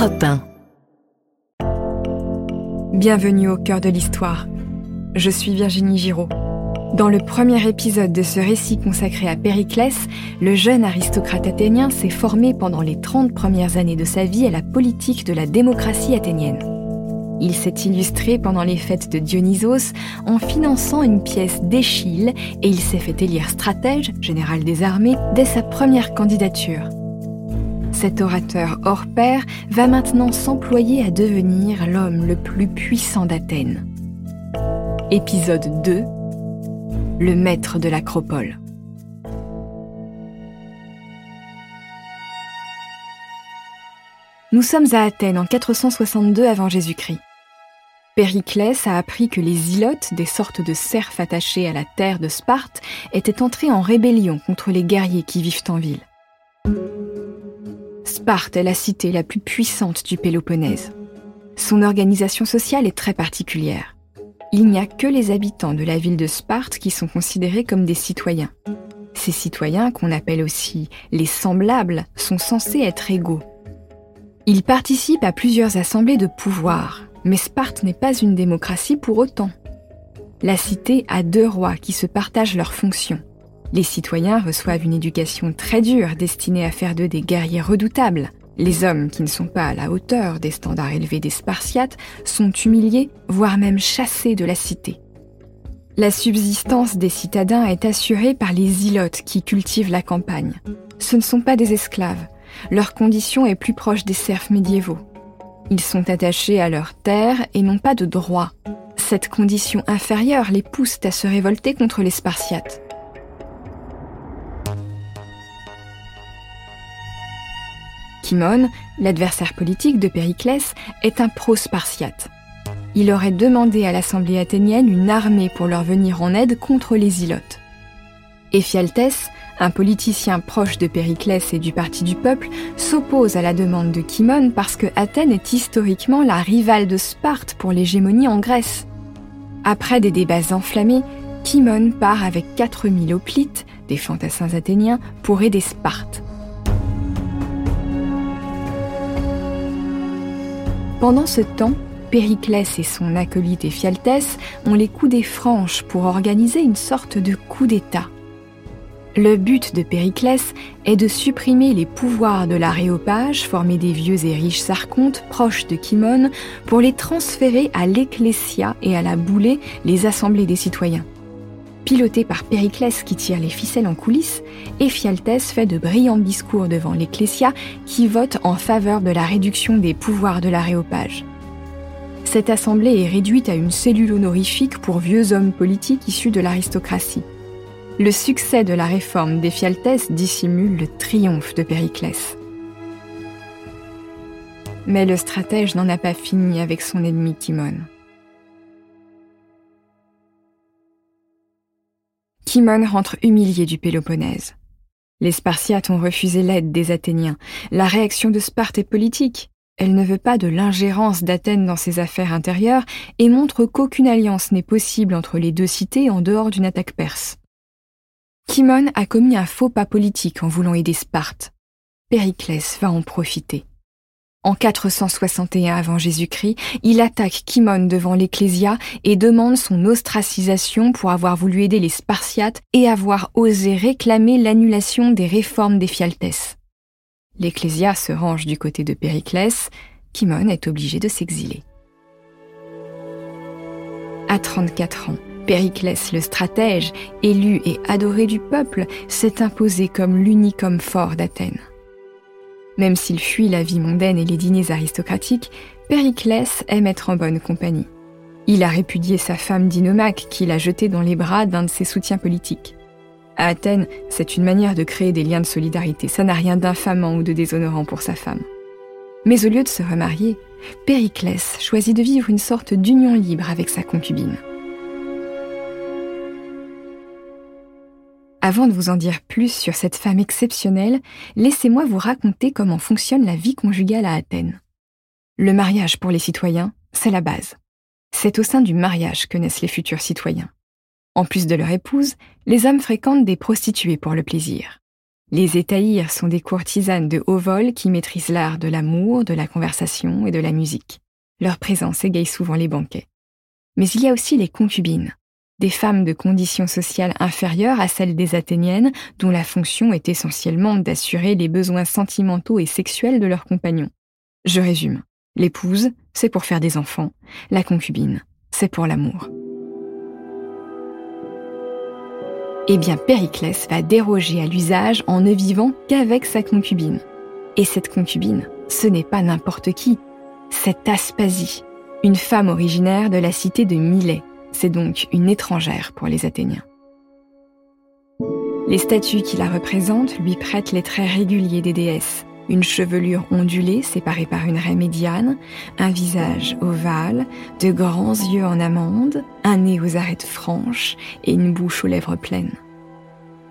Europe 1. Bienvenue au cœur de l'histoire. Je suis Virginie Giraud. Dans le premier épisode de ce récit consacré à Périclès, le jeune aristocrate athénien s'est formé pendant les 30 premières années de sa vie à la politique de la démocratie athénienne. Il s'est illustré pendant les fêtes de Dionysos en finançant une pièce d'Échille et il s'est fait élire stratège, général des armées, dès sa première candidature. Cet orateur hors pair va maintenant s'employer à devenir l'homme le plus puissant d'Athènes. Épisode 2 Le maître de l'acropole. Nous sommes à Athènes en 462 avant Jésus-Christ. Périclès a appris que les ilotes, des sortes de serfs attachés à la terre de Sparte, étaient entrés en rébellion contre les guerriers qui vivent en ville. Sparte est la cité la plus puissante du Péloponnèse. Son organisation sociale est très particulière. Il n'y a que les habitants de la ville de Sparte qui sont considérés comme des citoyens. Ces citoyens, qu'on appelle aussi les semblables, sont censés être égaux. Ils participent à plusieurs assemblées de pouvoir, mais Sparte n'est pas une démocratie pour autant. La cité a deux rois qui se partagent leurs fonctions. Les citoyens reçoivent une éducation très dure destinée à faire d'eux des guerriers redoutables. Les hommes qui ne sont pas à la hauteur des standards élevés des Spartiates sont humiliés, voire même chassés de la cité. La subsistance des citadins est assurée par les ilotes qui cultivent la campagne. Ce ne sont pas des esclaves. Leur condition est plus proche des serfs médiévaux. Ils sont attachés à leur terre et n'ont pas de droit. Cette condition inférieure les pousse à se révolter contre les Spartiates. Timon, l'adversaire politique de Périclès, est un pro-spartiate. Il aurait demandé à l'Assemblée athénienne une armée pour leur venir en aide contre les Ilotes. Ephialtès, un politicien proche de Périclès et du Parti du Peuple, s'oppose à la demande de Kimon parce que Athènes est historiquement la rivale de Sparte pour l'hégémonie en Grèce. Après des débats enflammés, Kimon part avec 4000 hoplites, des fantassins athéniens, pour aider Sparte. Pendant ce temps, Périclès et son acolyte Ephialtès ont les des franches pour organiser une sorte de coup d'État. Le but de Périclès est de supprimer les pouvoirs de l'aréopage formé des vieux et riches archontes proches de Kimon pour les transférer à l'Ecclésia et à la Boulée, les assemblées des citoyens. Piloté par Périclès qui tire les ficelles en coulisses, Ephialtès fait de brillants discours devant l'Ecclésia qui vote en faveur de la réduction des pouvoirs de l'aréopage. Cette assemblée est réduite à une cellule honorifique pour vieux hommes politiques issus de l'aristocratie. Le succès de la réforme d'Ephialtès dissimule le triomphe de Périclès. Mais le stratège n'en a pas fini avec son ennemi Timon. Timon rentre humilié du Péloponnèse. Les Spartiates ont refusé l'aide des Athéniens. La réaction de Sparte est politique. Elle ne veut pas de l'ingérence d'Athènes dans ses affaires intérieures et montre qu'aucune alliance n'est possible entre les deux cités en dehors d'une attaque perse. Timon a commis un faux pas politique en voulant aider Sparte. Périclès va en profiter. En 461 avant Jésus-Christ, il attaque Kimon devant l'Ecclésia et demande son ostracisation pour avoir voulu aider les Spartiates et avoir osé réclamer l'annulation des réformes d'Ephialtès. L'Ecclésia se range du côté de Périclès, Kimon est obligé de s'exiler. À 34 ans, Périclès le stratège, élu et adoré du peuple, s'est imposé comme l'unique homme fort d'Athènes. Même s'il fuit la vie mondaine et les dîners aristocratiques, Périclès aime être en bonne compagnie. Il a répudié sa femme Dinomaque qu'il a jetée dans les bras d'un de ses soutiens politiques. À Athènes, c'est une manière de créer des liens de solidarité. Ça n'a rien d'infamant ou de déshonorant pour sa femme. Mais au lieu de se remarier, Périclès choisit de vivre une sorte d'union libre avec sa concubine. Avant de vous en dire plus sur cette femme exceptionnelle, laissez-moi vous raconter comment fonctionne la vie conjugale à Athènes. Le mariage pour les citoyens, c'est la base. C'est au sein du mariage que naissent les futurs citoyens. En plus de leur épouse, les hommes fréquentent des prostituées pour le plaisir. Les étaïrs sont des courtisanes de haut vol qui maîtrisent l'art de l'amour, de la conversation et de la musique. Leur présence égaye souvent les banquets. Mais il y a aussi les concubines, des femmes de conditions sociales inférieures à celles des Athéniennes, dont la fonction est essentiellement d'assurer les besoins sentimentaux et sexuels de leurs compagnons. Je résume. L'épouse, c'est pour faire des enfants, la concubine, c'est pour l'amour. Eh bien, Périclès va déroger à l'usage en ne vivant qu'avec sa concubine. Et cette concubine, ce n'est pas n'importe qui, c'est Aspasie, une femme originaire de la cité de Milet. C'est donc une étrangère pour les Athéniens. Les statues qui la représentent lui prêtent les traits réguliers des déesses, une chevelure ondulée séparée par une raie médiane, un visage ovale, de grands yeux en amande, un nez aux arêtes franches et une bouche aux lèvres pleines.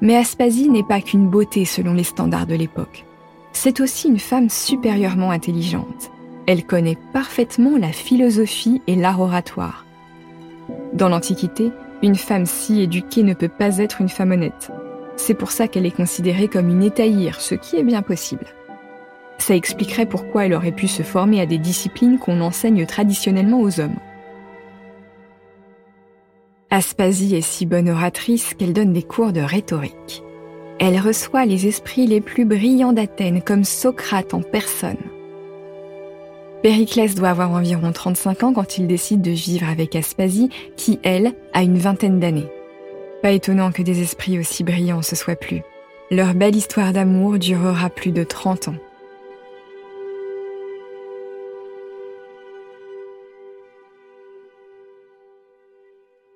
Mais Aspasie n'est pas qu'une beauté selon les standards de l'époque. C'est aussi une femme supérieurement intelligente. Elle connaît parfaitement la philosophie et l'art oratoire. Dans l'Antiquité, une femme si éduquée ne peut pas être une femme honnête. C'est pour ça qu'elle est considérée comme une étaïre, ce qui est bien possible. Ça expliquerait pourquoi elle aurait pu se former à des disciplines qu'on enseigne traditionnellement aux hommes. Aspasie est si bonne oratrice qu'elle donne des cours de rhétorique. Elle reçoit les esprits les plus brillants d'Athènes comme Socrate en personne. Périclès doit avoir environ 35 ans quand il décide de vivre avec Aspasie, qui, elle, a une vingtaine d'années. Pas étonnant que des esprits aussi brillants se soient plus. Leur belle histoire d'amour durera plus de 30 ans.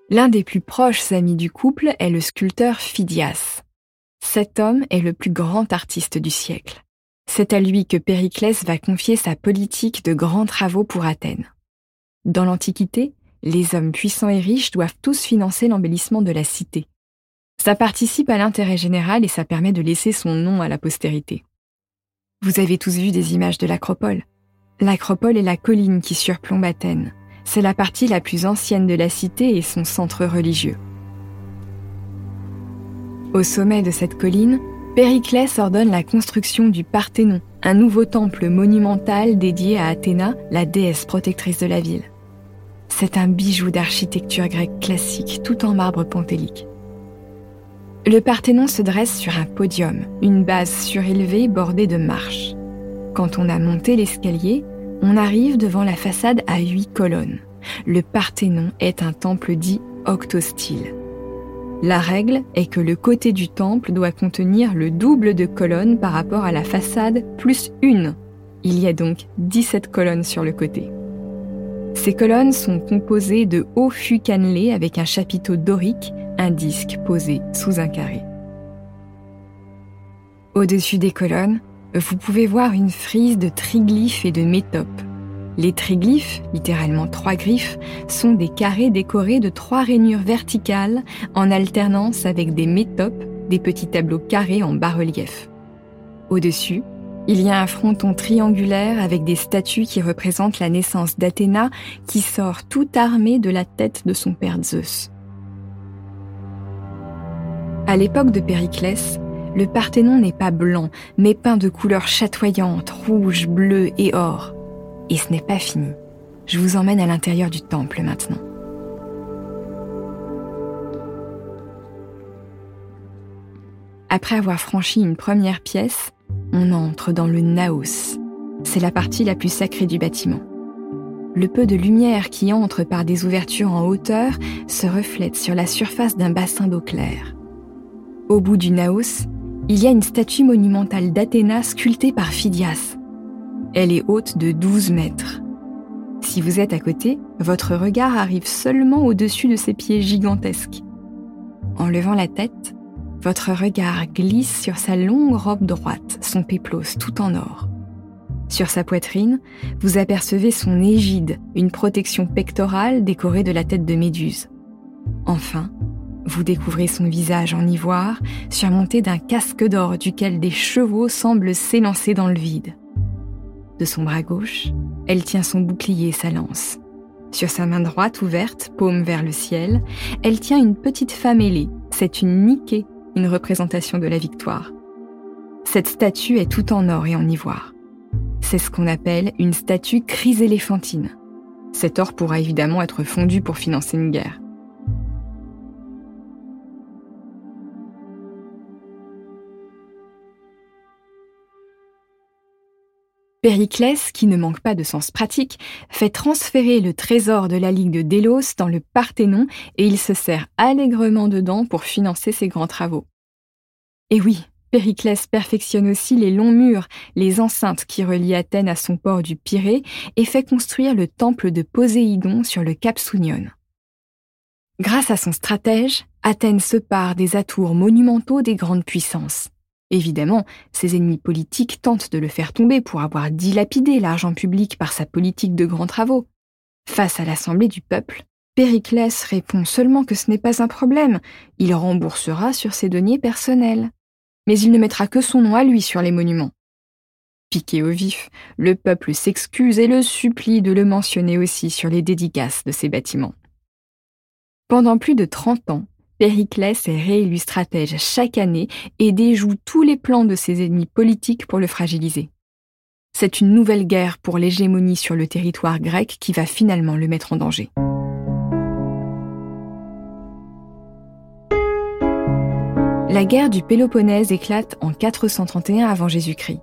L'un des plus proches amis du couple est le sculpteur Phidias. Cet homme est le plus grand artiste du siècle. C'est à lui que Périclès va confier sa politique de grands travaux pour Athènes. Dans l'Antiquité, les hommes puissants et riches doivent tous financer l'embellissement de la cité. Ça participe à l'intérêt général et ça permet de laisser son nom à la postérité. Vous avez tous vu des images de l'Acropole. L'Acropole est la colline qui surplombe Athènes. C'est la partie la plus ancienne de la cité et son centre religieux. Au sommet de cette colline, Périclès ordonne la construction du Parthénon, un nouveau temple monumental dédié à Athéna, la déesse protectrice de la ville. C'est un bijou d'architecture grecque classique, tout en marbre pentélique. Le Parthénon se dresse sur un podium, une base surélevée bordée de marches. Quand on a monté l'escalier, on arrive devant la façade à huit colonnes. Le Parthénon est un temple dit octostyle. La règle est que le côté du temple doit contenir le double de colonnes par rapport à la façade plus une. Il y a donc 17 colonnes sur le côté. Ces colonnes sont composées de hauts fûts cannelés avec un chapiteau dorique, un disque posé sous un carré. Au-dessus des colonnes, vous pouvez voir une frise de triglyphes et de métopes. Les triglyphes, littéralement trois griffes, sont des carrés décorés de trois rainures verticales en alternance avec des métopes, des petits tableaux carrés en bas-relief. Au-dessus, il y a un fronton triangulaire avec des statues qui représentent la naissance d'Athéna qui sort tout armée de la tête de son père Zeus. À l'époque de Périclès, le Parthénon n'est pas blanc, mais peint de couleurs chatoyantes, rouge, bleu et or. Et ce n'est pas fini. Je vous emmène à l'intérieur du temple maintenant. Après avoir franchi une première pièce, on entre dans le naos. C'est la partie la plus sacrée du bâtiment. Le peu de lumière qui entre par des ouvertures en hauteur se reflète sur la surface d'un bassin d'eau claire. Au bout du naos, il y a une statue monumentale d'Athéna sculptée par Phidias. Elle est haute de 12 mètres. Si vous êtes à côté, votre regard arrive seulement au-dessus de ses pieds gigantesques. En levant la tête, votre regard glisse sur sa longue robe droite, son péplos tout en or. Sur sa poitrine, vous apercevez son égide, une protection pectorale décorée de la tête de Méduse. Enfin, vous découvrez son visage en ivoire, surmonté d'un casque d'or duquel des chevaux semblent s'élancer dans le vide. De son bras gauche, elle tient son bouclier et sa lance. Sur sa main droite ouverte, paume vers le ciel, elle tient une petite femme ailée. C'est une Nike, une représentation de la victoire. Cette statue est tout en or et en ivoire. C'est ce qu'on appelle une statue chryséléphantine. Cet or pourra évidemment être fondu pour financer une guerre. Périclès, qui ne manque pas de sens pratique, fait transférer le trésor de la Ligue de Délos dans le Parthénon et il se sert allègrement dedans pour financer ses grands travaux. Et oui, Périclès perfectionne aussi les longs murs, les enceintes qui relient Athènes à son port du Pirée et fait construire le temple de Poséidon sur le cap Sounion. Grâce à son stratège, Athènes se part des atours monumentaux des grandes puissances. Évidemment, ses ennemis politiques tentent de le faire tomber pour avoir dilapidé l'argent public par sa politique de grands travaux. Face à l'Assemblée du peuple, Périclès répond seulement que ce n'est pas un problème, il remboursera sur ses deniers personnels. Mais il ne mettra que son nom à lui sur les monuments. Piqué au vif, le peuple s'excuse et le supplie de le mentionner aussi sur les dédicaces de ses bâtiments. Pendant plus de 30 ans, Périclès est réélu stratège chaque année et déjoue tous les plans de ses ennemis politiques pour le fragiliser. C'est une nouvelle guerre pour l'hégémonie sur le territoire grec qui va finalement le mettre en danger. La guerre du Péloponnèse éclate en 431 avant Jésus-Christ.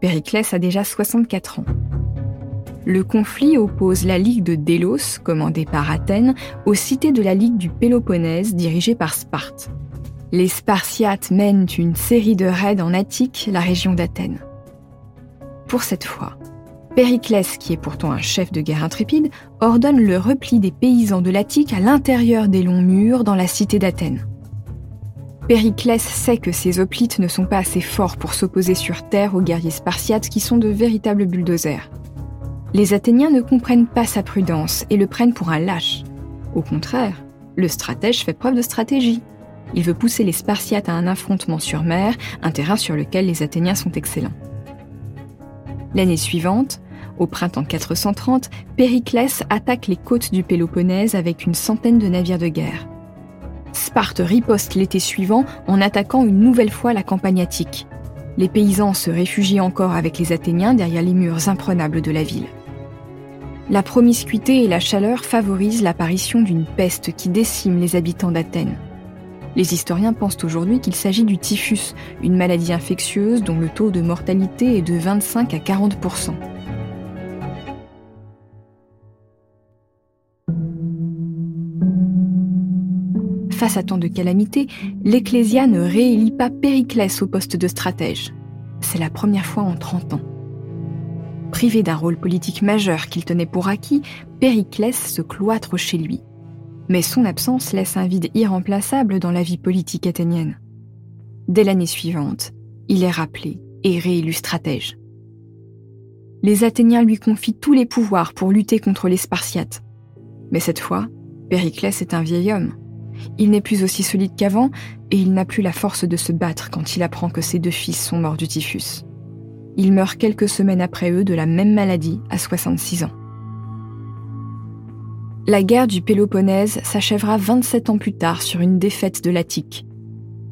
Périclès a déjà 64 ans. Le conflit oppose la Ligue de Délos, commandée par Athènes, aux cités de la Ligue du Péloponnèse, dirigée par Sparte. Les Spartiates mènent une série de raids en Attique, la région d'Athènes. Pour cette fois, Périclès, qui est pourtant un chef de guerre intrépide, ordonne le repli des paysans de l'Attique à l'intérieur des longs murs dans la cité d'Athènes. Périclès sait que ces hoplites ne sont pas assez forts pour s'opposer sur terre aux guerriers spartiates qui sont de véritables bulldozers. Les Athéniens ne comprennent pas sa prudence et le prennent pour un lâche. Au contraire, le stratège fait preuve de stratégie. Il veut pousser les Spartiates à un affrontement sur mer, un terrain sur lequel les Athéniens sont excellents. L'année suivante, au printemps 430, Périclès attaque les côtes du Péloponnèse avec une centaine de navires de guerre. Sparte riposte l'été suivant en attaquant une nouvelle fois la campagne attique. Les paysans se réfugient encore avec les Athéniens derrière les murs imprenables de la ville. La promiscuité et la chaleur favorisent l'apparition d'une peste qui décime les habitants d'Athènes. Les historiens pensent aujourd'hui qu'il s'agit du typhus, une maladie infectieuse dont le taux de mortalité est de 25 à 40% Face à tant de calamités, l'Ecclésia ne réélit pas Périclès au poste de stratège. C'est la première fois en 30 ans. Privé d'un rôle politique majeur qu'il tenait pour acquis, Périclès se cloître chez lui. Mais son absence laisse un vide irremplaçable dans la vie politique athénienne. Dès l'année suivante, il est rappelé et réélu stratège. Les Athéniens lui confient tous les pouvoirs pour lutter contre les Spartiates. Mais cette fois, Périclès est un vieil homme. Il n'est plus aussi solide qu'avant et il n'a plus la force de se battre quand il apprend que ses deux fils sont morts du typhus. Il meurt quelques semaines après eux de la même maladie à 66 ans. La guerre du Péloponnèse s'achèvera 27 ans plus tard sur une défaite de l'Attique.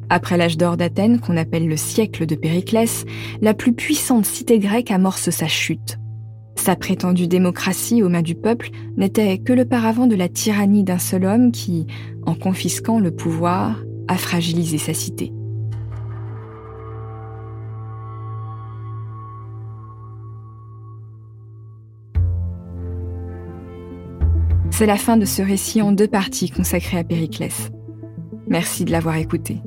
Après l'âge d'or d'Athènes, qu'on appelle le siècle de Périclès, la plus puissante cité grecque amorce sa chute. Sa prétendue démocratie aux mains du peuple n'était que le paravent de la tyrannie d'un seul homme qui, en confisquant le pouvoir, a fragilisé sa cité. C'est la fin de ce récit en deux parties consacré à Périclès. Merci de l'avoir écouté.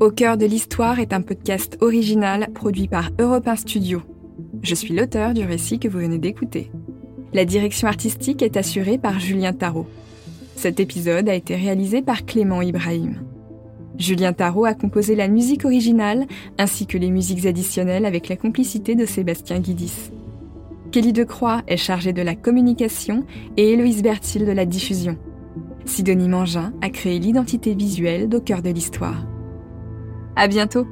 Au cœur de l'histoire est un podcast original produit par Europe 1 Studio. Je suis l'auteur du récit que vous venez d'écouter. La direction artistique est assurée par Julien Tarot. Cet épisode a été réalisé par Clément Ibrahim. Julien Tarot a composé la musique originale ainsi que les musiques additionnelles avec la complicité de Sébastien Guidis. Kelly Decroix est chargée de la communication et Héloïse Bertil de la diffusion. Sidonie Mangin a créé l'identité visuelle d'au cœur de l'histoire. À bientôt!